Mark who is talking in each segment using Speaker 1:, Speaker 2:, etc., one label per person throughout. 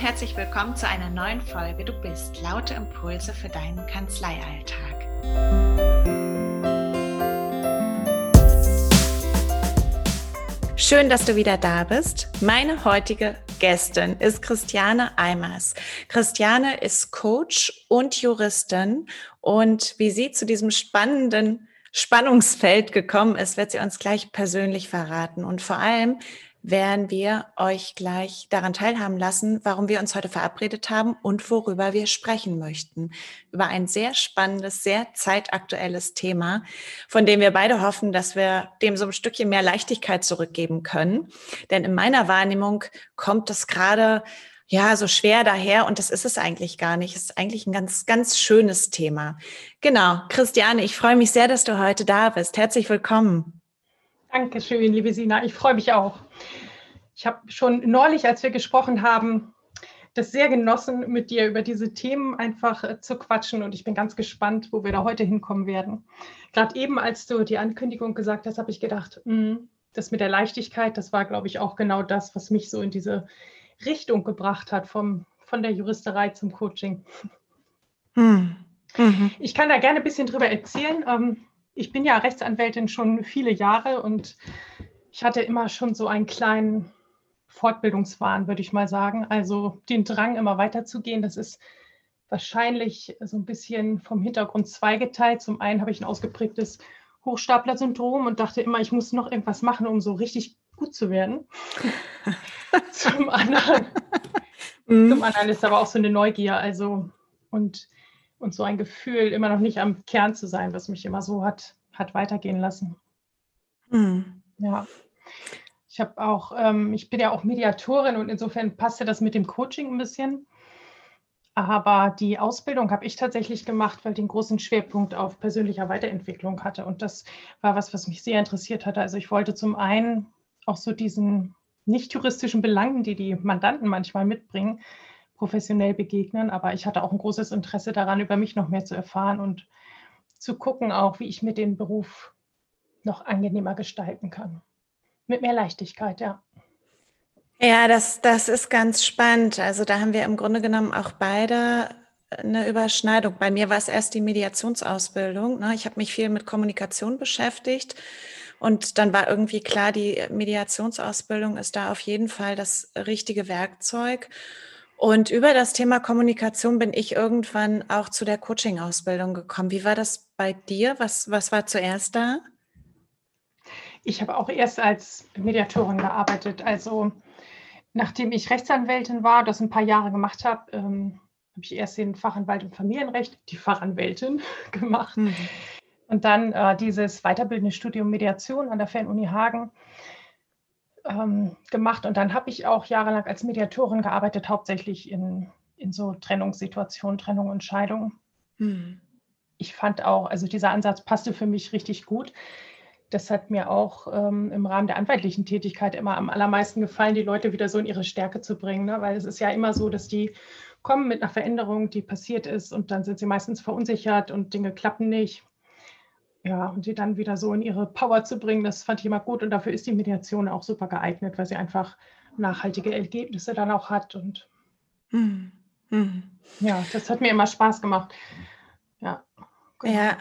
Speaker 1: herzlich willkommen zu einer neuen Folge Du bist laute Impulse für deinen Kanzleialltag. Schön, dass du wieder da bist. Meine heutige Gästin ist Christiane Eimers. Christiane ist Coach und Juristin und wie sie zu diesem spannenden Spannungsfeld gekommen ist, wird sie uns gleich persönlich verraten. Und vor allem werden wir euch gleich daran teilhaben lassen, warum wir uns heute verabredet haben und worüber wir sprechen möchten. Über ein sehr spannendes, sehr zeitaktuelles Thema, von dem wir beide hoffen, dass wir dem so ein Stückchen mehr Leichtigkeit zurückgeben können. Denn in meiner Wahrnehmung kommt es gerade ja, so schwer daher und das ist es eigentlich gar nicht. Es ist eigentlich ein ganz, ganz schönes Thema. Genau. Christiane, ich freue mich sehr, dass du heute da bist. Herzlich willkommen.
Speaker 2: Dankeschön, liebe Sina. Ich freue mich auch. Ich habe schon neulich, als wir gesprochen haben, das sehr genossen, mit dir über diese Themen einfach äh, zu quatschen. Und ich bin ganz gespannt, wo wir da heute hinkommen werden. Gerade eben, als du die Ankündigung gesagt hast, habe ich gedacht, mh, hm, das mit der Leichtigkeit, das war, glaube ich, auch genau das, was mich so in diese Richtung gebracht hat, vom, von der Juristerei zum Coaching. Hm. Mhm. Ich kann da gerne ein bisschen drüber erzählen. Ähm, ich bin ja Rechtsanwältin schon viele Jahre und ich hatte immer schon so einen kleinen Fortbildungswahn, würde ich mal sagen. Also den Drang, immer weiterzugehen, das ist wahrscheinlich so ein bisschen vom Hintergrund zweigeteilt. Zum einen habe ich ein ausgeprägtes Hochstapler-Syndrom und dachte immer, ich muss noch irgendwas machen, um so richtig gut zu werden. zum, anderen, mhm. zum anderen ist aber auch so eine Neugier, also und und so ein Gefühl, immer noch nicht am Kern zu sein, was mich immer so hat, hat weitergehen lassen. Mhm. Ja. Ich habe auch, ähm, ich bin ja auch Mediatorin und insofern passte das mit dem Coaching ein bisschen. Aber die Ausbildung habe ich tatsächlich gemacht, weil die einen großen Schwerpunkt auf persönlicher Weiterentwicklung hatte. Und das war was, was mich sehr interessiert hatte. Also ich wollte zum einen auch so diesen nicht juristischen Belangen, die die Mandanten manchmal mitbringen, professionell begegnen. Aber ich hatte auch ein großes Interesse daran, über mich noch mehr zu erfahren und zu gucken, auch wie ich mir den Beruf noch angenehmer gestalten kann. Mit mehr Leichtigkeit, ja.
Speaker 1: Ja, das, das ist ganz spannend. Also da haben wir im Grunde genommen auch beide eine Überschneidung. Bei mir war es erst die Mediationsausbildung. Ne? Ich habe mich viel mit Kommunikation beschäftigt und dann war irgendwie klar, die Mediationsausbildung ist da auf jeden Fall das richtige Werkzeug. Und über das Thema Kommunikation bin ich irgendwann auch zu der Coaching-Ausbildung gekommen. Wie war das bei dir? Was, was war zuerst da?
Speaker 2: Ich habe auch erst als Mediatorin gearbeitet. Also nachdem ich Rechtsanwältin war, das ein paar Jahre gemacht habe, ähm, habe ich erst den Fachanwalt im Familienrecht, die Fachanwältin gemacht. Mhm. Und dann äh, dieses weiterbildende Studium Mediation an der Fernuni Hagen ähm, gemacht und dann habe ich auch jahrelang als Mediatorin gearbeitet, hauptsächlich in, in so Trennungssituationen, Trennung und Scheidung. Hm. Ich fand auch, also dieser Ansatz passte für mich richtig gut. Das hat mir auch ähm, im Rahmen der anwaltlichen Tätigkeit immer am allermeisten gefallen, die Leute wieder so in ihre Stärke zu bringen. Ne? Weil es ist ja immer so, dass die kommen mit einer Veränderung, die passiert ist und dann sind sie meistens verunsichert und Dinge klappen nicht. Ja, und sie dann wieder so in ihre Power zu bringen, das fand ich immer gut. Und dafür ist die Mediation auch super geeignet, weil sie einfach nachhaltige Ergebnisse dann auch hat. Und mhm. Mhm. ja, das hat mir immer Spaß gemacht. Ja.
Speaker 1: Genau. Ja.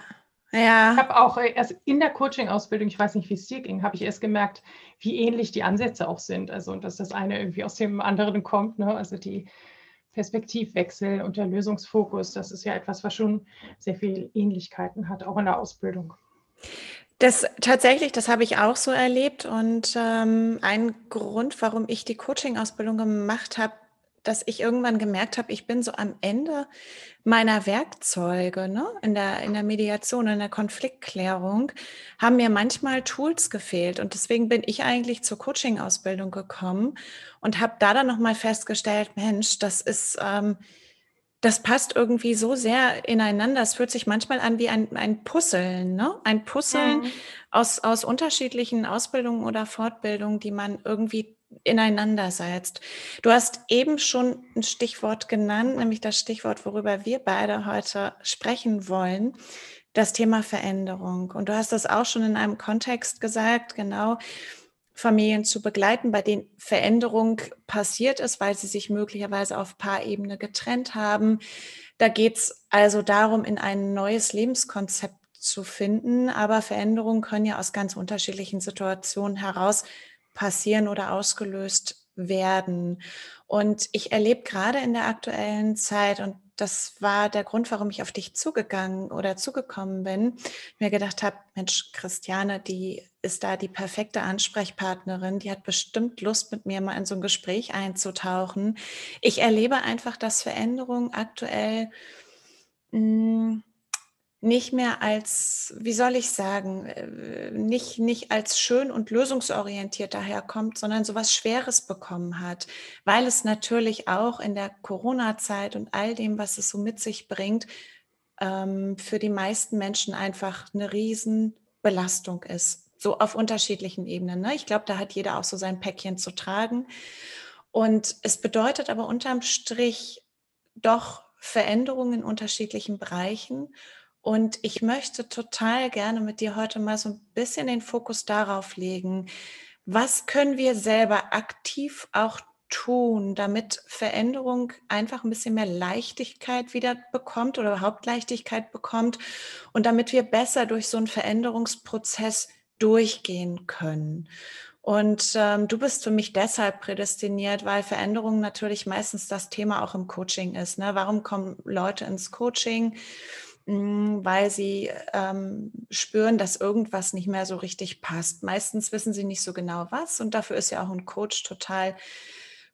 Speaker 1: Ja.
Speaker 2: Ich habe auch erst in der Coaching-Ausbildung, ich weiß nicht, wie es dir ging, habe ich erst gemerkt, wie ähnlich die Ansätze auch sind. Also, dass das eine irgendwie aus dem anderen kommt. Ne? Also die Perspektivwechsel und der Lösungsfokus, das ist ja etwas, was schon sehr viele Ähnlichkeiten hat, auch in der Ausbildung.
Speaker 1: Das tatsächlich, das habe ich auch so erlebt. Und ähm, ein Grund, warum ich die Coaching-Ausbildung gemacht habe, dass ich irgendwann gemerkt habe, ich bin so am Ende meiner Werkzeuge ne? in, der, in der Mediation, in der Konfliktklärung, haben mir manchmal Tools gefehlt. Und deswegen bin ich eigentlich zur Coaching-Ausbildung gekommen und habe da dann nochmal festgestellt, Mensch, das ist... Ähm, das passt irgendwie so sehr ineinander. Es fühlt sich manchmal an wie ein, ein Puzzeln, ne? Ein Puzzeln mhm. aus, aus unterschiedlichen Ausbildungen oder Fortbildungen, die man irgendwie ineinander setzt. Du hast eben schon ein Stichwort genannt, nämlich das Stichwort, worüber wir beide heute sprechen wollen, das Thema Veränderung. Und du hast das auch schon in einem Kontext gesagt, genau. Familien zu begleiten, bei denen Veränderung passiert ist, weil sie sich möglicherweise auf Paarebene getrennt haben. Da geht es also darum, in ein neues Lebenskonzept zu finden. Aber Veränderungen können ja aus ganz unterschiedlichen Situationen heraus passieren oder ausgelöst werden. Und ich erlebe gerade in der aktuellen Zeit, und das war der Grund, warum ich auf dich zugegangen oder zugekommen bin, mir gedacht habe, Mensch, Christiane, die ist da die perfekte Ansprechpartnerin, die hat bestimmt Lust, mit mir mal in so ein Gespräch einzutauchen. Ich erlebe einfach, dass Veränderungen aktuell mh, hm, nicht mehr als, wie soll ich sagen, äh, nicht, nicht als schön und lösungsorientiert daherkommt, sondern so was Schweres bekommen hat, weil es natürlich auch in der Corona-Zeit und all dem, was es so mit sich bringt, ähm, für die meisten Menschen einfach eine Riesenbelastung ist. So auf unterschiedlichen Ebenen. Ne? Ich glaube, da hat jeder auch so sein Päckchen zu tragen. Und es bedeutet aber unterm Strich doch Veränderungen in unterschiedlichen Bereichen. Und ich möchte total gerne mit dir heute mal so ein bisschen den Fokus darauf legen, was können wir selber aktiv auch tun, damit Veränderung einfach ein bisschen mehr Leichtigkeit wieder bekommt oder überhaupt Leichtigkeit bekommt und damit wir besser durch so einen Veränderungsprozess durchgehen können. Und ähm, du bist für mich deshalb prädestiniert, weil Veränderung natürlich meistens das Thema auch im Coaching ist. Ne? Warum kommen Leute ins Coaching? Weil sie ähm, spüren, dass irgendwas nicht mehr so richtig passt. Meistens wissen sie nicht so genau was und dafür ist ja auch ein Coach total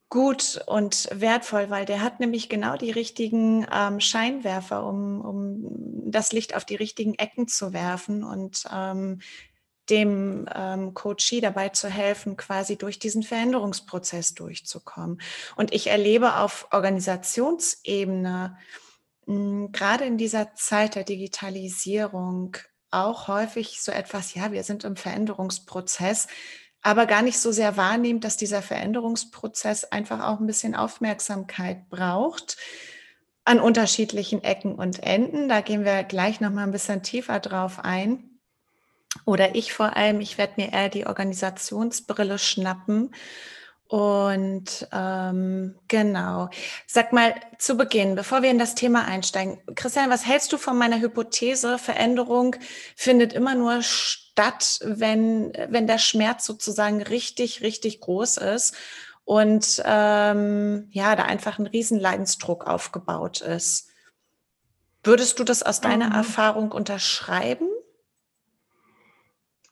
Speaker 1: gut und wertvoll, weil der hat nämlich genau die richtigen ähm, Scheinwerfer, um, um das Licht auf die richtigen Ecken zu werfen und ähm, dem ähm, Coachie dabei zu helfen, quasi durch diesen Veränderungsprozess durchzukommen. Und ich erlebe auf Organisationsebene, gerade in dieser Zeit der Digitalisierung auch häufig so etwas, ja, wir sind im Veränderungsprozess, aber gar nicht so sehr wahrnehmen, dass dieser Veränderungsprozess einfach auch ein bisschen Aufmerksamkeit braucht an unterschiedlichen Ecken und Enden. Da gehen wir gleich noch mal ein bisschen tiefer drauf ein. Oder ich vor allem, ich werde mir eher die Organisationsbrille schnappen und ähm, genau. Sag mal zu Beginn, bevor wir in das Thema einsteigen, Christian, was hältst du von meiner Hypothese? Veränderung findet immer nur statt, wenn, wenn der Schmerz sozusagen richtig, richtig groß ist und ähm, ja, da einfach ein Riesenleidensdruck aufgebaut ist. Würdest du das aus deiner mhm. Erfahrung unterschreiben?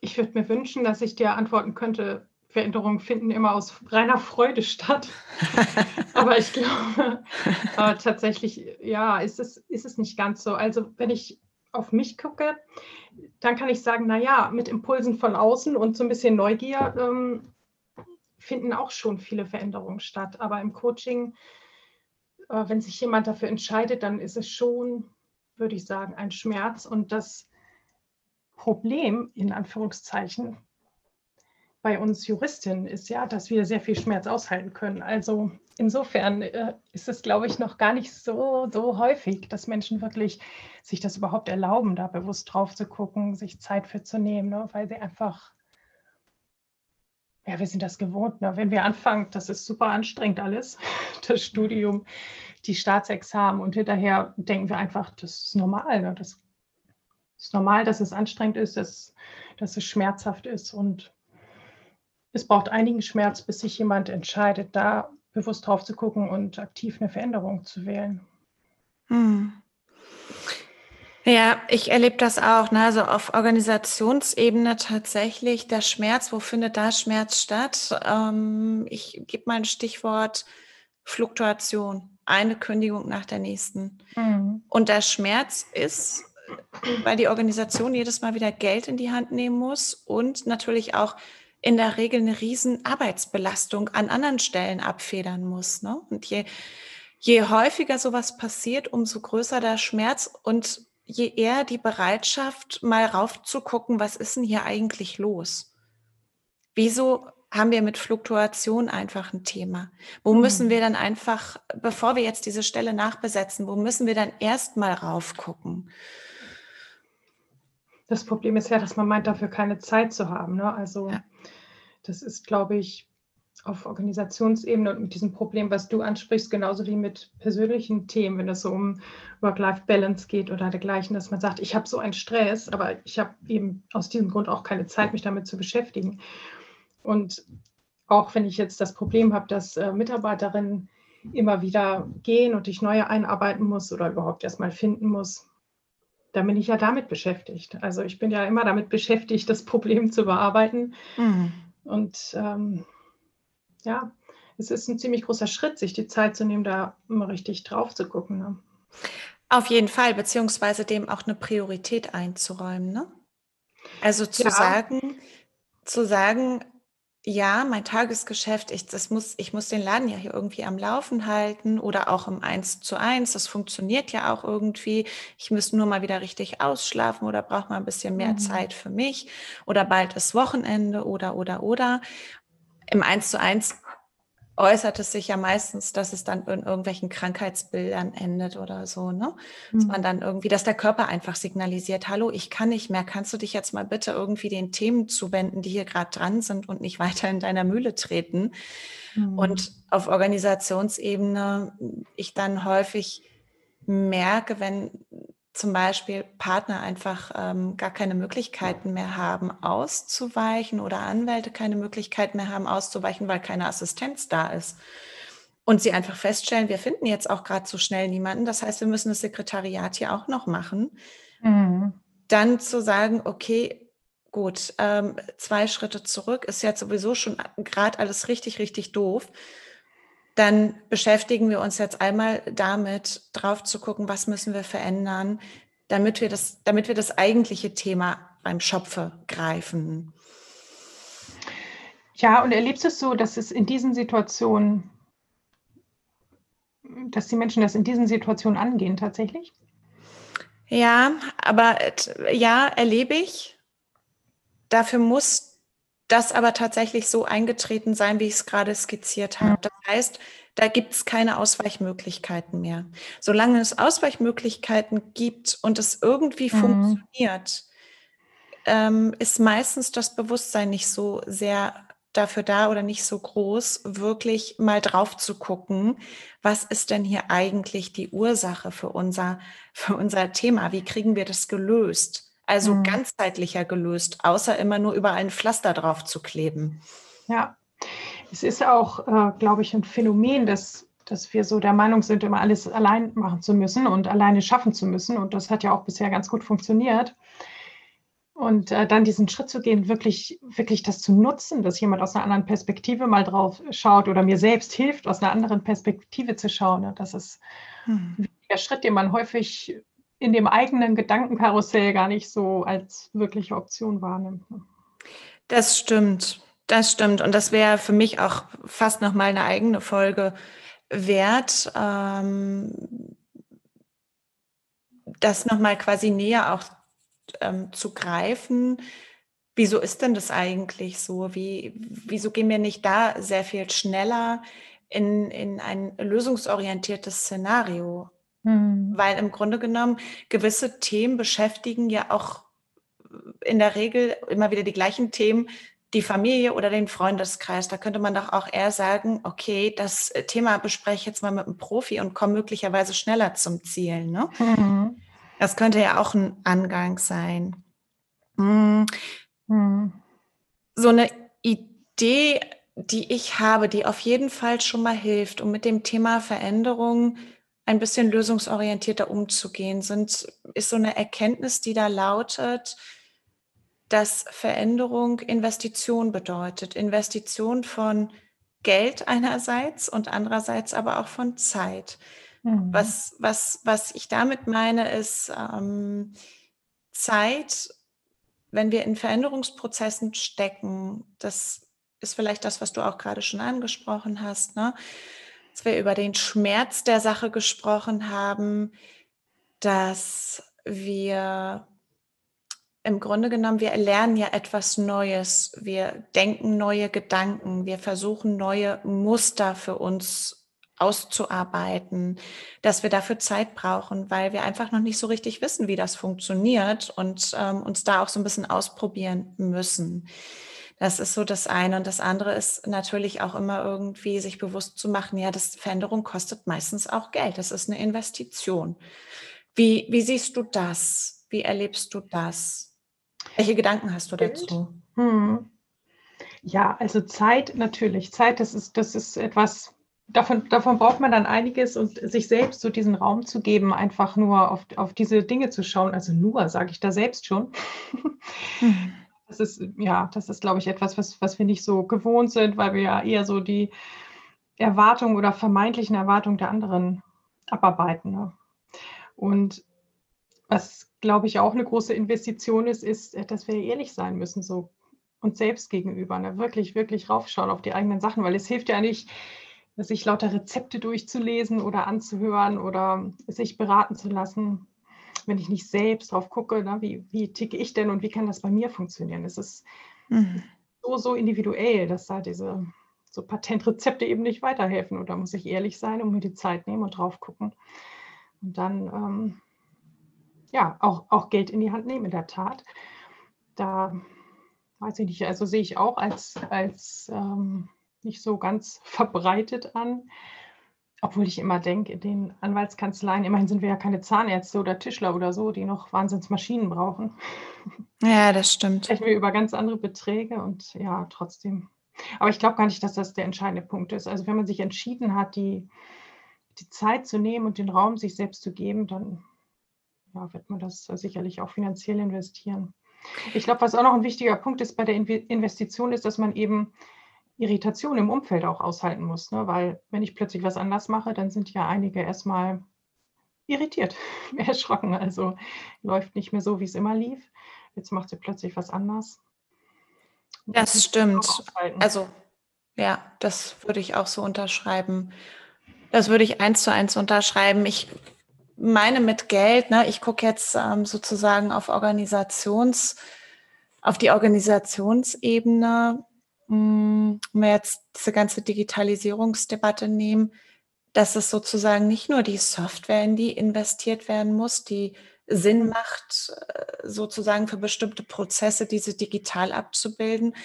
Speaker 2: Ich würde mir wünschen, dass ich dir antworten könnte, Veränderungen finden immer aus reiner Freude statt. Aber ich glaube äh, tatsächlich, ja, ist es, ist es nicht ganz so. Also wenn ich auf mich gucke, dann kann ich sagen, naja, mit Impulsen von außen und so ein bisschen Neugier ähm, finden auch schon viele Veränderungen statt. Aber im Coaching, äh, wenn sich jemand dafür entscheidet, dann ist es schon, würde ich sagen, ein Schmerz. Und das Problem, in Anführungszeichen, bei uns Juristinnen ist ja, dass wir sehr viel Schmerz aushalten können. Also insofern äh, ist es, glaube ich, noch gar nicht so, so häufig, dass Menschen wirklich sich das überhaupt erlauben, da bewusst drauf zu gucken, sich Zeit für zu nehmen, ne? weil sie einfach, ja, wir sind das gewohnt. Ne? Wenn wir anfangen, das ist super anstrengend alles, das Studium, die Staatsexamen und hinterher denken wir einfach, das ist normal. Ne? Das ist normal, dass es anstrengend ist, dass, dass es schmerzhaft ist und es braucht einigen Schmerz, bis sich jemand entscheidet, da bewusst drauf zu gucken und aktiv eine Veränderung zu wählen. Hm.
Speaker 1: Ja, ich erlebe das auch. Ne? Also auf Organisationsebene tatsächlich der Schmerz. Wo findet da Schmerz statt? Ähm, ich gebe mal ein Stichwort Fluktuation. Eine Kündigung nach der nächsten. Mhm. Und der Schmerz ist, weil die Organisation jedes Mal wieder Geld in die Hand nehmen muss und natürlich auch in der Regel eine riesen Arbeitsbelastung an anderen Stellen abfedern muss. Ne? Und je, je häufiger sowas passiert, umso größer der Schmerz und je eher die Bereitschaft, mal raufzugucken, was ist denn hier eigentlich los? Wieso haben wir mit Fluktuation einfach ein Thema? Wo mhm. müssen wir dann einfach, bevor wir jetzt diese Stelle nachbesetzen, wo müssen wir dann erstmal raufgucken?
Speaker 2: Das Problem ist ja, dass man meint, dafür keine Zeit zu haben. Ne? Also ja Das ist, glaube ich, auf Organisationsebene und mit diesem Problem, was du ansprichst, genauso wie mit persönlichen Themen, wenn es so um Work-Life-Balance geht oder dergleichen, dass man sagt, ich habe so einen Stress, aber ich habe eben aus diesem Grund auch keine Zeit, mich damit zu beschäftigen. Und auch wenn ich jetzt das Problem habe, dass äh, Mitarbeiterinnen immer wieder gehen und ich neue einarbeiten muss oder überhaupt erstmal finden muss, dann bin ich ja damit beschäftigt. Also ich bin ja immer damit beschäftigt, das Problem zu bearbeiten. Mhm. Und ähm, ja, es ist ein ziemlich großer Schritt, sich die Zeit zu nehmen, da immer richtig drauf zu gucken. Ne?
Speaker 1: Auf jeden Fall, beziehungsweise dem auch eine Priorität einzuräumen. Ne? Also zu ja. sagen, zu sagen, ja, mein Tagesgeschäft, ich, das muss, ich muss den Laden ja hier irgendwie am Laufen halten oder auch im Eins zu eins. Das funktioniert ja auch irgendwie. Ich müsste nur mal wieder richtig ausschlafen oder brauche mal ein bisschen mehr mhm. Zeit für mich oder bald ist Wochenende oder, oder, oder. Im Eins zu eins äußert es sich ja meistens, dass es dann in irgendwelchen Krankheitsbildern endet oder so, ne? Dass man mhm. dann irgendwie, dass der Körper einfach signalisiert, hallo, ich kann nicht mehr, kannst du dich jetzt mal bitte irgendwie den Themen zuwenden, die hier gerade dran sind und nicht weiter in deiner Mühle treten. Mhm. Und auf Organisationsebene ich dann häufig merke, wenn zum Beispiel Partner einfach ähm, gar keine Möglichkeiten mehr haben, auszuweichen oder Anwälte keine Möglichkeit mehr haben, auszuweichen, weil keine Assistenz da ist. Und sie einfach feststellen, wir finden jetzt auch gerade so schnell niemanden. Das heißt, wir müssen das Sekretariat hier auch noch machen. Mhm. Dann zu sagen, okay, gut, ähm, zwei Schritte zurück ist jetzt sowieso schon gerade alles richtig, richtig doof dann beschäftigen wir uns jetzt einmal damit, drauf zu gucken, was müssen wir verändern, damit wir das, damit wir das eigentliche Thema beim Schopfe greifen.
Speaker 2: Ja, und erlebst du es so, dass es in diesen Situationen, dass die Menschen das in diesen Situationen angehen tatsächlich?
Speaker 1: Ja, aber ja, erlebe ich. Dafür muss das aber tatsächlich so eingetreten sein, wie ich es gerade skizziert habe. Das heißt, da gibt es keine Ausweichmöglichkeiten mehr. Solange es Ausweichmöglichkeiten gibt und es irgendwie mhm. funktioniert, ähm, ist meistens das Bewusstsein nicht so sehr dafür da oder nicht so groß, wirklich mal drauf zu gucken, was ist denn hier eigentlich die Ursache für unser, für unser Thema? Wie kriegen wir das gelöst? Also mhm. ganzheitlicher gelöst, außer immer nur überall ein Pflaster drauf zu kleben.
Speaker 2: Ja, es ist auch, äh, glaube ich, ein Phänomen, dass, dass wir so der Meinung sind, immer alles allein machen zu müssen und alleine schaffen zu müssen. Und das hat ja auch bisher ganz gut funktioniert. Und äh, dann diesen Schritt zu gehen, wirklich, wirklich das zu nutzen, dass jemand aus einer anderen Perspektive mal drauf schaut oder mir selbst hilft, aus einer anderen Perspektive zu schauen. Ne? Das ist hm. der Schritt, den man häufig in dem eigenen Gedankenkarussell gar nicht so als wirkliche Option wahrnimmt. Ne?
Speaker 1: Das stimmt, das stimmt. Und das wäre für mich auch fast nochmal eine eigene Folge wert, ähm, das nochmal quasi näher auch ähm, zu greifen. Wieso ist denn das eigentlich so? Wie, wieso gehen wir nicht da sehr viel schneller in, in ein lösungsorientiertes Szenario? Mhm. Weil im Grunde genommen gewisse Themen beschäftigen ja auch in der Regel immer wieder die gleichen Themen, die Familie oder den Freundeskreis. Da könnte man doch auch eher sagen, okay, das Thema bespreche ich jetzt mal mit einem Profi und komme möglicherweise schneller zum Ziel. Ne? Mhm. Das könnte ja auch ein Angang sein. Mhm. Mhm. So eine Idee, die ich habe, die auf jeden Fall schon mal hilft, um mit dem Thema Veränderung ein bisschen lösungsorientierter umzugehen, sind, ist so eine Erkenntnis, die da lautet, dass Veränderung Investition bedeutet. Investition von Geld einerseits und andererseits aber auch von Zeit. Mhm. Was, was, was ich damit meine, ist ähm, Zeit, wenn wir in Veränderungsprozessen stecken, das ist vielleicht das, was du auch gerade schon angesprochen hast, ne? Dass wir über den Schmerz der Sache gesprochen haben, dass wir im Grunde genommen, wir erlernen ja etwas Neues. Wir denken neue Gedanken. Wir versuchen neue Muster für uns auszuarbeiten, dass wir dafür Zeit brauchen, weil wir einfach noch nicht so richtig wissen, wie das funktioniert und ähm, uns da auch so ein bisschen ausprobieren müssen. Das ist so das eine. Und das andere ist natürlich auch immer irgendwie sich bewusst zu machen, ja, das Veränderung kostet meistens auch Geld. Das ist eine Investition. Wie, wie siehst du das? Wie erlebst du das? Welche Gedanken hast du dazu? Hm.
Speaker 2: Ja, also Zeit natürlich. Zeit, das ist, das ist etwas, davon, davon braucht man dann einiges und sich selbst so diesen Raum zu geben, einfach nur auf, auf diese Dinge zu schauen. Also nur, sage ich da selbst schon. Hm. Das ist, ja, das ist, glaube ich, etwas, was, was wir nicht so gewohnt sind, weil wir ja eher so die Erwartungen oder vermeintlichen Erwartungen der anderen abarbeiten. Ne? Und was, glaube ich, auch eine große Investition ist, ist, dass wir ehrlich sein müssen, so uns selbst gegenüber. Ne? Wirklich, wirklich raufschauen auf die eigenen Sachen, weil es hilft ja nicht, sich lauter Rezepte durchzulesen oder anzuhören oder sich beraten zu lassen, wenn ich nicht selbst drauf gucke, ne? wie, wie ticke ich denn und wie kann das bei mir funktionieren. Es ist mhm. so, so individuell, dass da diese so Patentrezepte eben nicht weiterhelfen. Und da muss ich ehrlich sein und mir die Zeit nehmen und drauf gucken. Und dann ähm, ja auch, auch Geld in die Hand nehmen, in der Tat. Da weiß ich nicht, also sehe ich auch als, als ähm, nicht so ganz verbreitet an. Obwohl ich immer denke, in den Anwaltskanzleien, immerhin sind wir ja keine Zahnärzte oder Tischler oder so, die noch Wahnsinnsmaschinen brauchen.
Speaker 1: Ja, das stimmt.
Speaker 2: Sprechen wir über ganz andere Beträge und ja, trotzdem. Aber ich glaube gar nicht, dass das der entscheidende Punkt ist. Also wenn man sich entschieden hat, die, die Zeit zu nehmen und den Raum sich selbst zu geben, dann ja, wird man das sicherlich auch finanziell investieren. Ich glaube, was auch noch ein wichtiger Punkt ist bei der Investition, ist, dass man eben Irritation im Umfeld auch aushalten muss. Ne? Weil wenn ich plötzlich was anders mache, dann sind ja einige erstmal irritiert, erschrocken. Also läuft nicht mehr so, wie es immer lief. Jetzt macht sie plötzlich was anders.
Speaker 1: Das, das stimmt. Also ja, das würde ich auch so unterschreiben. Das würde ich eins zu eins unterschreiben. Ich meine mit Geld, ne, ich gucke jetzt ähm, sozusagen auf Organisations, auf die Organisationsebene, wenn wir jetzt diese ganze Digitalisierungsdebatte nehmen, dass es sozusagen nicht nur die Software, in die investiert werden muss, die Sinn macht, äh, sozusagen für bestimmte Prozesse diese digital abzubilden,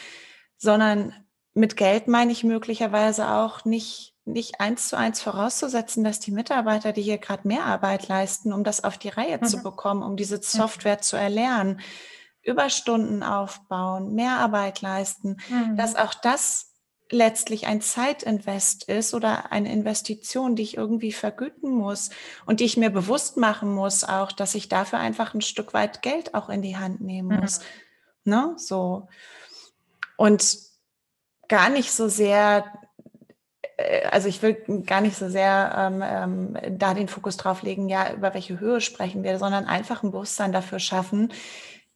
Speaker 1: sondern mit Geld meine ich möglicherweise auch nicht nicht eins zu eins vorauszusetzen, dass die Mitarbeiter, die hier gerade mehr Arbeit leisten, um das auf die Reihe mhm. zu bekommen, um diese Software mhm. zu erlernen, Überstunden aufbauen, mehr Arbeit leisten, mhm. dass auch das letztlich ein Zeitinvest ist oder eine Investition, die ich irgendwie vergüten muss und die ich mir bewusst machen muss, auch, dass ich dafür einfach ein Stück weit Geld auch in die Hand nehmen muss. Mhm. Ne? So. Und gar nicht so sehr äh, also ich will gar nicht so sehr ähm, ähm, da den Fokus drauf legen, ja, über welche Höhe sprechen wir, sondern einfach ein Bewusstsein dafür schaffen,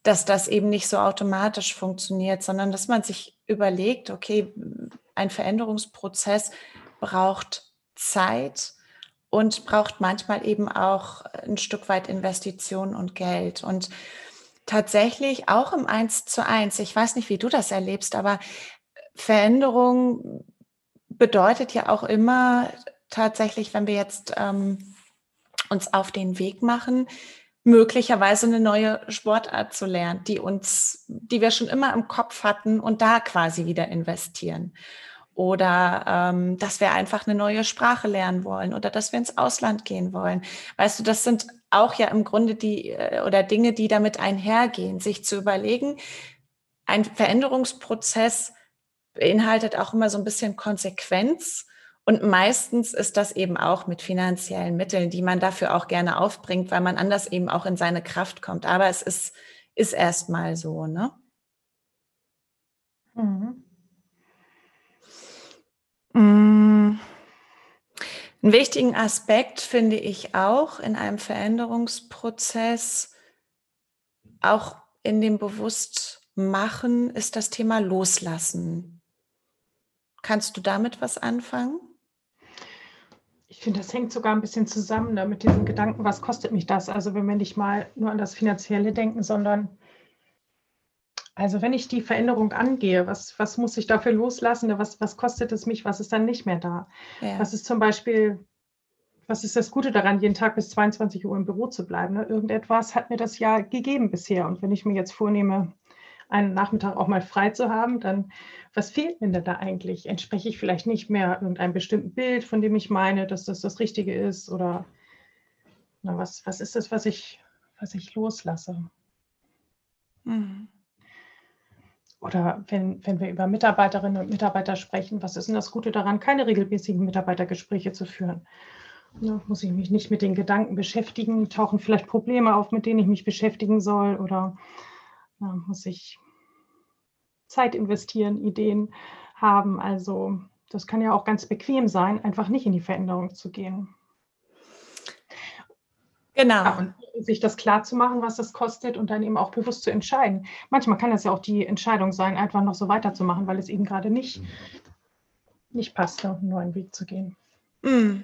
Speaker 1: dass das eben nicht so automatisch funktioniert, sondern dass man sich überlegt, okay, ein Veränderungsprozess braucht Zeit und braucht manchmal eben auch ein Stück weit Investition und Geld. Und tatsächlich auch im Eins zu eins, ich weiß nicht, wie du das erlebst, aber Veränderung bedeutet ja auch immer tatsächlich, wenn wir jetzt ähm, uns auf den Weg machen, möglicherweise eine neue Sportart zu lernen, die uns, die wir schon immer im Kopf hatten und da quasi wieder investieren. Oder ähm, dass wir einfach eine neue Sprache lernen wollen oder dass wir ins Ausland gehen wollen. Weißt du, das sind auch ja im Grunde die äh, oder Dinge, die damit einhergehen, sich zu überlegen, ein Veränderungsprozess beinhaltet auch immer so ein bisschen Konsequenz. Und meistens ist das eben auch mit finanziellen Mitteln, die man dafür auch gerne aufbringt, weil man anders eben auch in seine Kraft kommt. Aber es ist, ist erstmal so, ne? Mhm. Mm. Einen wichtigen Aspekt finde ich auch in einem Veränderungsprozess, auch in dem Bewusstmachen, ist das Thema Loslassen. Kannst du damit was anfangen?
Speaker 2: Ich finde, das hängt sogar ein bisschen zusammen ne, mit diesem Gedanken, was kostet mich das? Also wenn wir nicht mal nur an das Finanzielle denken, sondern also wenn ich die Veränderung angehe, was, was muss ich dafür loslassen? Was, was kostet es mich? Was ist dann nicht mehr da? Ja. Was ist zum Beispiel, was ist das Gute daran, jeden Tag bis 22 Uhr im Büro zu bleiben? Ne? Irgendetwas hat mir das ja gegeben bisher. Und wenn ich mir jetzt vornehme, einen Nachmittag auch mal frei zu haben, dann was fehlt mir denn da eigentlich? Entspreche ich vielleicht nicht mehr irgendeinem bestimmten Bild, von dem ich meine, dass das das Richtige ist? Oder na, was, was ist das, was ich, was ich loslasse? Mhm. Oder wenn, wenn wir über Mitarbeiterinnen und Mitarbeiter sprechen, was ist denn das Gute daran, keine regelmäßigen Mitarbeitergespräche zu führen? Ja, muss ich mich nicht mit den Gedanken beschäftigen? Tauchen vielleicht Probleme auf, mit denen ich mich beschäftigen soll? Oder ja, muss ich Zeit investieren, Ideen haben? Also das kann ja auch ganz bequem sein, einfach nicht in die Veränderung zu gehen. Genau. Ja, und sich das klar zu machen, was das kostet und dann eben auch bewusst zu entscheiden. Manchmal kann das ja auch die Entscheidung sein, einfach noch so weiterzumachen, weil es eben gerade nicht, nicht passt, einen neuen Weg zu gehen.
Speaker 1: Mm,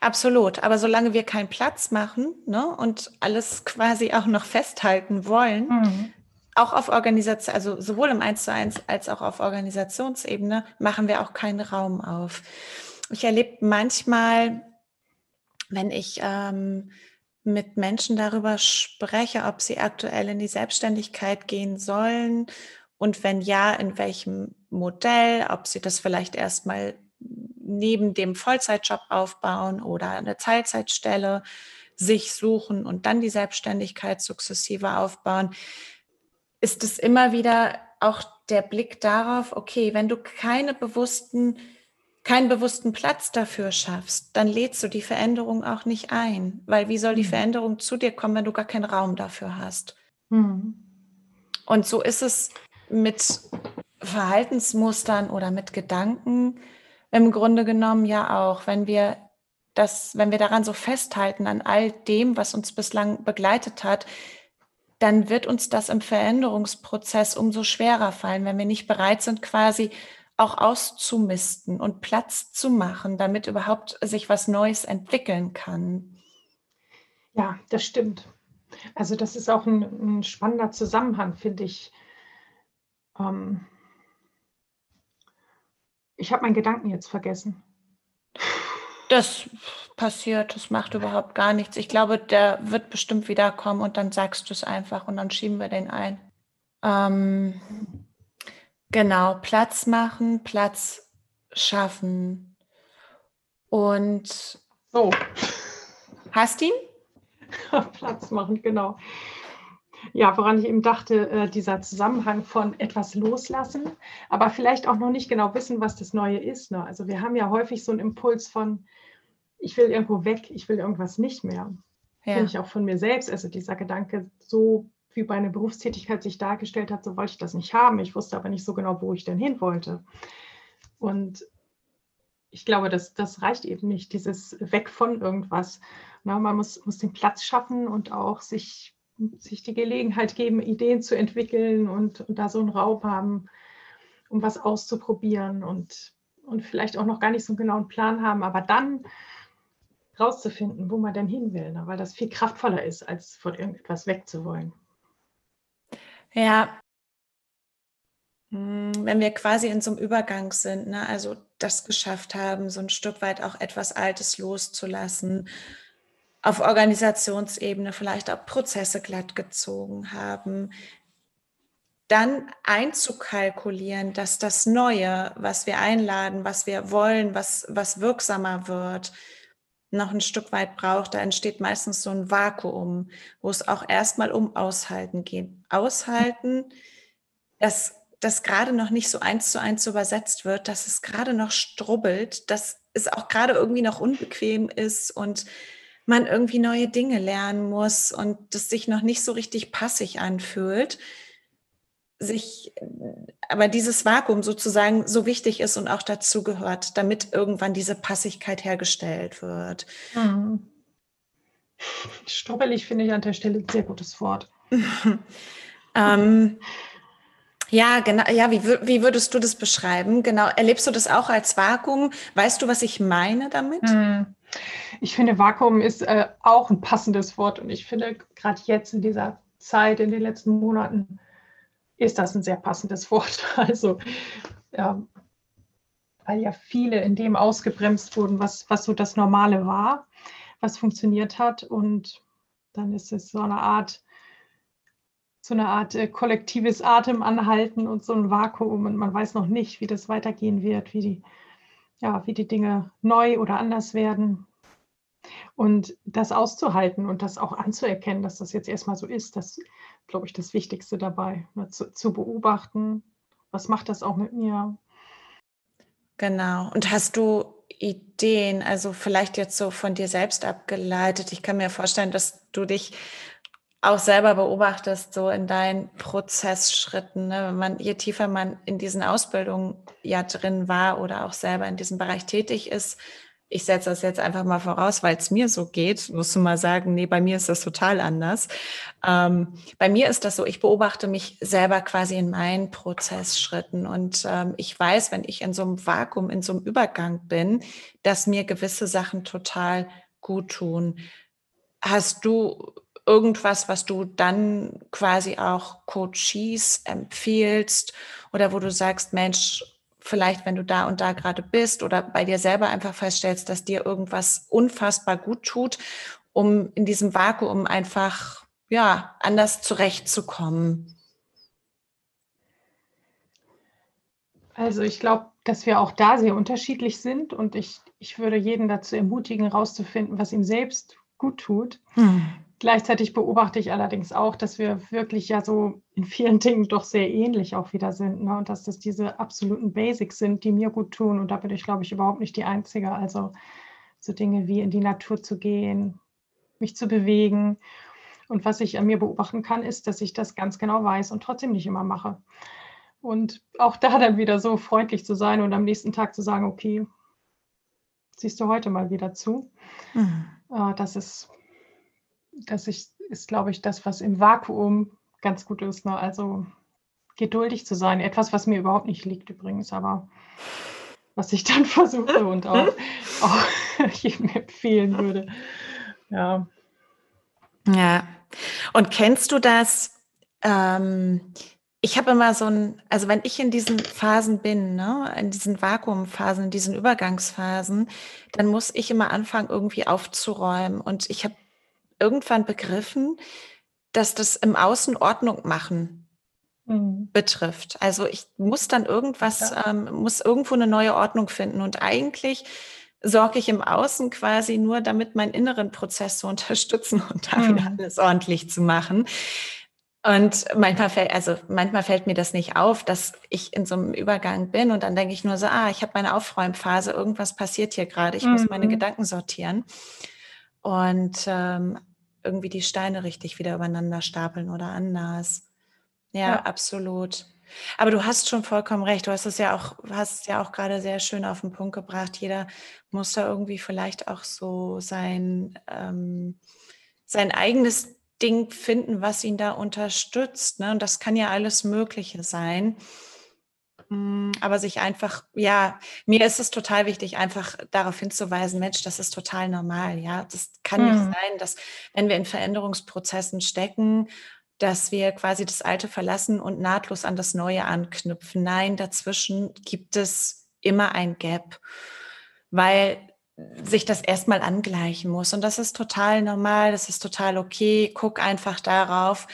Speaker 1: absolut. Aber solange wir keinen Platz machen ne, und alles quasi auch noch festhalten wollen, mm. Auch auf Organisation, also sowohl im 1 zu 1 als auch auf Organisationsebene, machen wir auch keinen Raum auf. Ich erlebe manchmal, wenn ich ähm, mit Menschen darüber spreche, ob sie aktuell in die Selbstständigkeit gehen sollen und wenn ja, in welchem Modell, ob sie das vielleicht erstmal neben dem Vollzeitjob aufbauen oder eine Teilzeitstelle sich suchen und dann die Selbstständigkeit sukzessive aufbauen, ist es immer wieder auch der Blick darauf, okay, wenn du keine bewussten keinen bewussten Platz dafür schaffst, dann lädst du die Veränderung auch nicht ein. Weil wie soll die mhm. Veränderung zu dir kommen, wenn du gar keinen Raum dafür hast? Mhm. Und so ist es mit Verhaltensmustern oder mit Gedanken im Grunde genommen ja auch, wenn wir das, wenn wir daran so festhalten an all dem, was uns bislang begleitet hat, dann wird uns das im Veränderungsprozess umso schwerer fallen, wenn wir nicht bereit sind, quasi auch auszumisten und Platz zu machen, damit überhaupt sich was Neues entwickeln kann.
Speaker 2: Ja, das stimmt. Also das ist auch ein, ein spannender Zusammenhang, finde ich. Ähm ich habe meinen Gedanken jetzt vergessen.
Speaker 1: Das passiert, das macht überhaupt gar nichts. Ich glaube, der wird bestimmt wiederkommen und dann sagst du es einfach und dann schieben wir den ein. Ähm, Genau, Platz machen, Platz schaffen. Und so. Hast ihn?
Speaker 2: Platz machen, genau. Ja, woran ich eben dachte, äh, dieser Zusammenhang von etwas loslassen, aber vielleicht auch noch nicht genau wissen, was das Neue ist. Ne? Also wir haben ja häufig so einen Impuls von, ich will irgendwo weg, ich will irgendwas nicht mehr. Ja. Finde ich auch von mir selbst. Also dieser Gedanke, so wie bei einer Berufstätigkeit sich dargestellt hat, so wollte ich das nicht haben. Ich wusste aber nicht so genau, wo ich denn hin wollte. Und ich glaube, das, das reicht eben nicht, dieses Weg von irgendwas. Na, man muss, muss den Platz schaffen und auch sich, sich die Gelegenheit geben, Ideen zu entwickeln und, und da so einen Raum haben, um was auszuprobieren und, und vielleicht auch noch gar nicht so einen genauen Plan haben, aber dann rauszufinden, wo man denn hin will, ne? weil das viel kraftvoller ist, als von irgendetwas wegzuwollen.
Speaker 1: Ja. Hm, wenn wir quasi in so einem Übergang sind, ne, also das geschafft haben, so ein Stück weit auch etwas Altes loszulassen, auf Organisationsebene vielleicht auch Prozesse glatt gezogen haben, dann einzukalkulieren, dass das Neue, was wir einladen, was wir wollen, was, was wirksamer wird, noch ein Stück weit braucht, da entsteht meistens so ein Vakuum, wo es auch erstmal um Aushalten geht. Aushalten, dass das gerade noch nicht so eins zu eins übersetzt wird, dass es gerade noch strubbelt, dass es auch gerade irgendwie noch unbequem ist und man irgendwie neue Dinge lernen muss und das sich noch nicht so richtig passig anfühlt sich, aber dieses Vakuum sozusagen so wichtig ist und auch dazu gehört, damit irgendwann diese Passigkeit hergestellt wird. Mhm.
Speaker 2: Strubbelig finde ich an der Stelle ein sehr gutes Wort.
Speaker 1: ähm, ja, genau. Ja, wie, wie würdest du das beschreiben? Genau. Erlebst du das auch als Vakuum? Weißt du, was ich meine damit? Mhm.
Speaker 2: Ich finde, Vakuum ist äh, auch ein passendes Wort und ich finde gerade jetzt in dieser Zeit, in den letzten Monaten, ist das ein sehr passendes Wort. Also, ja, weil ja viele in dem ausgebremst wurden, was, was so das Normale war, was funktioniert hat. Und dann ist es so eine Art so eine Art äh, kollektives Atemanhalten und so ein Vakuum und man weiß noch nicht, wie das weitergehen wird, wie die, ja, wie die Dinge neu oder anders werden. Und das auszuhalten und das auch anzuerkennen, dass das jetzt erstmal so ist, das glaube ich, das Wichtigste dabei, ne, zu, zu beobachten, was macht das auch mit mir.
Speaker 1: Genau. Und hast du Ideen, also vielleicht jetzt so von dir selbst abgeleitet? Ich kann mir vorstellen, dass du dich auch selber beobachtest, so in deinen Prozessschritten, ne? wenn man, je tiefer man in diesen Ausbildungen ja drin war oder auch selber in diesem Bereich tätig ist, ich setze das jetzt einfach mal voraus, weil es mir so geht, musst du mal sagen, nee, bei mir ist das total anders. Ähm, bei mir ist das so, ich beobachte mich selber quasi in meinen Prozessschritten und ähm, ich weiß, wenn ich in so einem Vakuum, in so einem Übergang bin, dass mir gewisse Sachen total gut tun. Hast du irgendwas, was du dann quasi auch Coaches empfiehlst oder wo du sagst, Mensch, vielleicht, wenn du da und da gerade bist oder bei dir selber einfach feststellst, dass dir irgendwas unfassbar gut tut, um in diesem Vakuum einfach, ja, anders zurechtzukommen?
Speaker 2: Also ich glaube, dass wir auch da sehr unterschiedlich sind und ich, ich würde jeden dazu ermutigen, herauszufinden, was ihm selbst gut tut. Hm. Gleichzeitig beobachte ich allerdings auch, dass wir wirklich ja so in vielen Dingen doch sehr ähnlich auch wieder sind. Ne? Und dass das diese absoluten Basics sind, die mir gut tun. Und da bin ich, glaube ich, überhaupt nicht die Einzige. Also so Dinge wie in die Natur zu gehen, mich zu bewegen. Und was ich an mir beobachten kann, ist, dass ich das ganz genau weiß und trotzdem nicht immer mache. Und auch da dann wieder so freundlich zu sein und am nächsten Tag zu sagen, okay, siehst du heute mal wieder zu. Mhm. Äh, das ist das ist, ist glaube ich, das, was im Vakuum ganz gut ist. Ne? Also geduldig zu sein. Etwas, was mir überhaupt nicht liegt übrigens, aber was ich dann versuche und auch, auch jedem empfehlen würde. Ja.
Speaker 1: Ja. Und kennst du das? Ähm, ich habe immer so ein, also wenn ich in diesen Phasen bin, ne, in diesen Vakuumphasen, in diesen Übergangsphasen, dann muss ich immer anfangen, irgendwie aufzuräumen. Und ich habe irgendwann begriffen, dass das im Außen Ordnung machen mhm. betrifft. Also ich muss dann irgendwas, ja. ähm, muss irgendwo eine neue Ordnung finden. Und eigentlich sorge ich im Außen quasi nur, damit meinen inneren Prozess zu unterstützen und da mhm. wieder alles ordentlich zu machen. Und manchmal fällt, also manchmal fällt mir das nicht auf, dass ich in so einem Übergang bin und dann denke ich nur so, ah, ich habe meine Aufräumphase, irgendwas passiert hier gerade, ich mhm. muss meine mhm. Gedanken sortieren. Und ähm, irgendwie die Steine richtig wieder übereinander stapeln oder anders. Ja, ja, absolut. Aber du hast schon vollkommen recht. Du hast es ja auch, hast ja auch gerade sehr schön auf den Punkt gebracht. Jeder muss da irgendwie vielleicht auch so sein, ähm, sein eigenes Ding finden, was ihn da unterstützt. Ne? Und das kann ja alles Mögliche sein. Hm, aber sich einfach, ja, mir ist es total wichtig, einfach darauf hinzuweisen, Mensch, das ist total normal, ja. Das kann mhm. nicht sein, dass, wenn wir in Veränderungsprozessen stecken, dass wir quasi das Alte verlassen und nahtlos an das Neue anknüpfen. Nein, dazwischen gibt es immer ein Gap, weil sich das erstmal angleichen muss. Und das ist total normal, das ist total okay. Guck einfach darauf,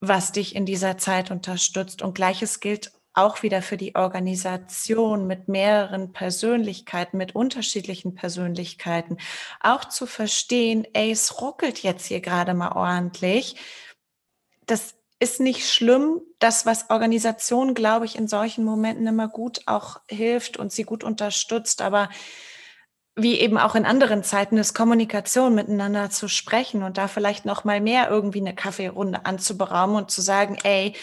Speaker 1: was dich in dieser Zeit unterstützt. Und gleiches gilt auch wieder für die Organisation mit mehreren Persönlichkeiten, mit unterschiedlichen Persönlichkeiten, auch zu verstehen, ey, es ruckelt jetzt hier gerade mal ordentlich. Das ist nicht schlimm. Das, was Organisation, glaube ich, in solchen Momenten immer gut auch hilft und sie gut unterstützt, aber wie eben auch in anderen Zeiten ist Kommunikation miteinander zu sprechen und da vielleicht noch mal mehr irgendwie eine Kaffeerunde anzuberaumen und zu sagen, ey,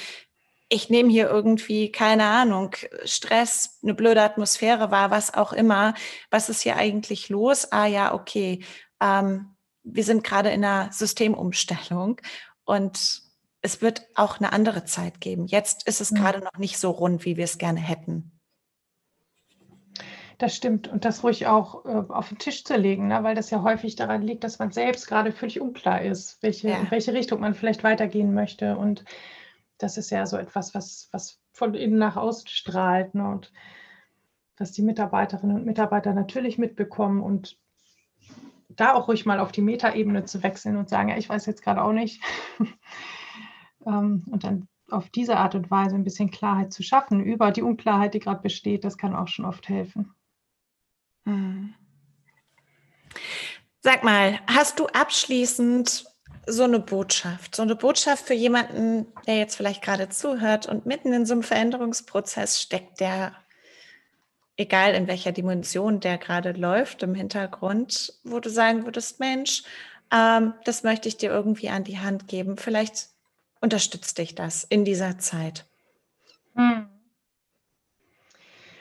Speaker 1: ich nehme hier irgendwie, keine Ahnung, Stress, eine blöde Atmosphäre war, was auch immer. Was ist hier eigentlich los? Ah ja, okay. Ähm, wir sind gerade in einer Systemumstellung und es wird auch eine andere Zeit geben. Jetzt ist es mhm. gerade noch nicht so rund, wie wir es gerne hätten.
Speaker 2: Das stimmt. Und das ruhig auch äh, auf den Tisch zu legen, ne? weil das ja häufig daran liegt, dass man selbst gerade völlig unklar ist, welche, ja. in welche Richtung man vielleicht weitergehen möchte. Und das ist ja so etwas, was, was von innen nach außen strahlt ne? und was die Mitarbeiterinnen und Mitarbeiter natürlich mitbekommen und da auch ruhig mal auf die Metaebene zu wechseln und sagen, ja, ich weiß jetzt gerade auch nicht. Ähm, und dann auf diese Art und Weise ein bisschen Klarheit zu schaffen über die Unklarheit, die gerade besteht, das kann auch schon oft helfen. Hm.
Speaker 1: Sag mal, hast du abschließend so eine Botschaft, so eine Botschaft für jemanden, der jetzt vielleicht gerade zuhört und mitten in so einem Veränderungsprozess steckt, der, egal in welcher Dimension der gerade läuft im Hintergrund, wo du sagen würdest, Mensch, ähm, das möchte ich dir irgendwie an die Hand geben. Vielleicht unterstützt dich das in dieser Zeit. Hm.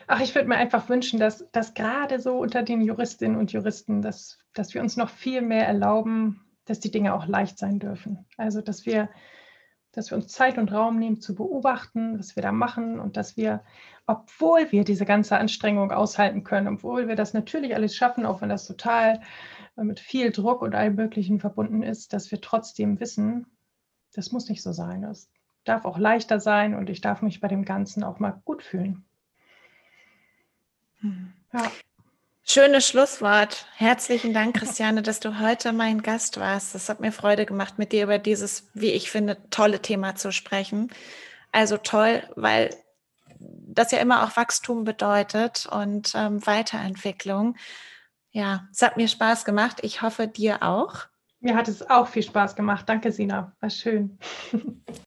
Speaker 2: Ach, ich würde mir einfach wünschen, dass, dass gerade so unter den Juristinnen und Juristen, dass, dass wir uns noch viel mehr erlauben, dass die Dinge auch leicht sein dürfen. Also, dass wir, dass wir uns Zeit und Raum nehmen zu beobachten, was wir da machen und dass wir, obwohl wir diese ganze Anstrengung aushalten können, obwohl wir das natürlich alles schaffen, auch wenn das total äh, mit viel Druck und allem Möglichen verbunden ist, dass wir trotzdem wissen, das muss nicht so sein. Es darf auch leichter sein und ich darf mich bei dem Ganzen auch mal gut fühlen.
Speaker 1: Hm. Ja. Schönes Schlusswort. Herzlichen Dank, Christiane, dass du heute mein Gast warst. Es hat mir Freude gemacht, mit dir über dieses, wie ich finde, tolle Thema zu sprechen. Also toll, weil das ja immer auch Wachstum bedeutet und ähm, Weiterentwicklung. Ja, es hat mir Spaß gemacht. Ich hoffe, dir auch.
Speaker 2: Mir hat es auch viel Spaß gemacht. Danke, Sina. War schön.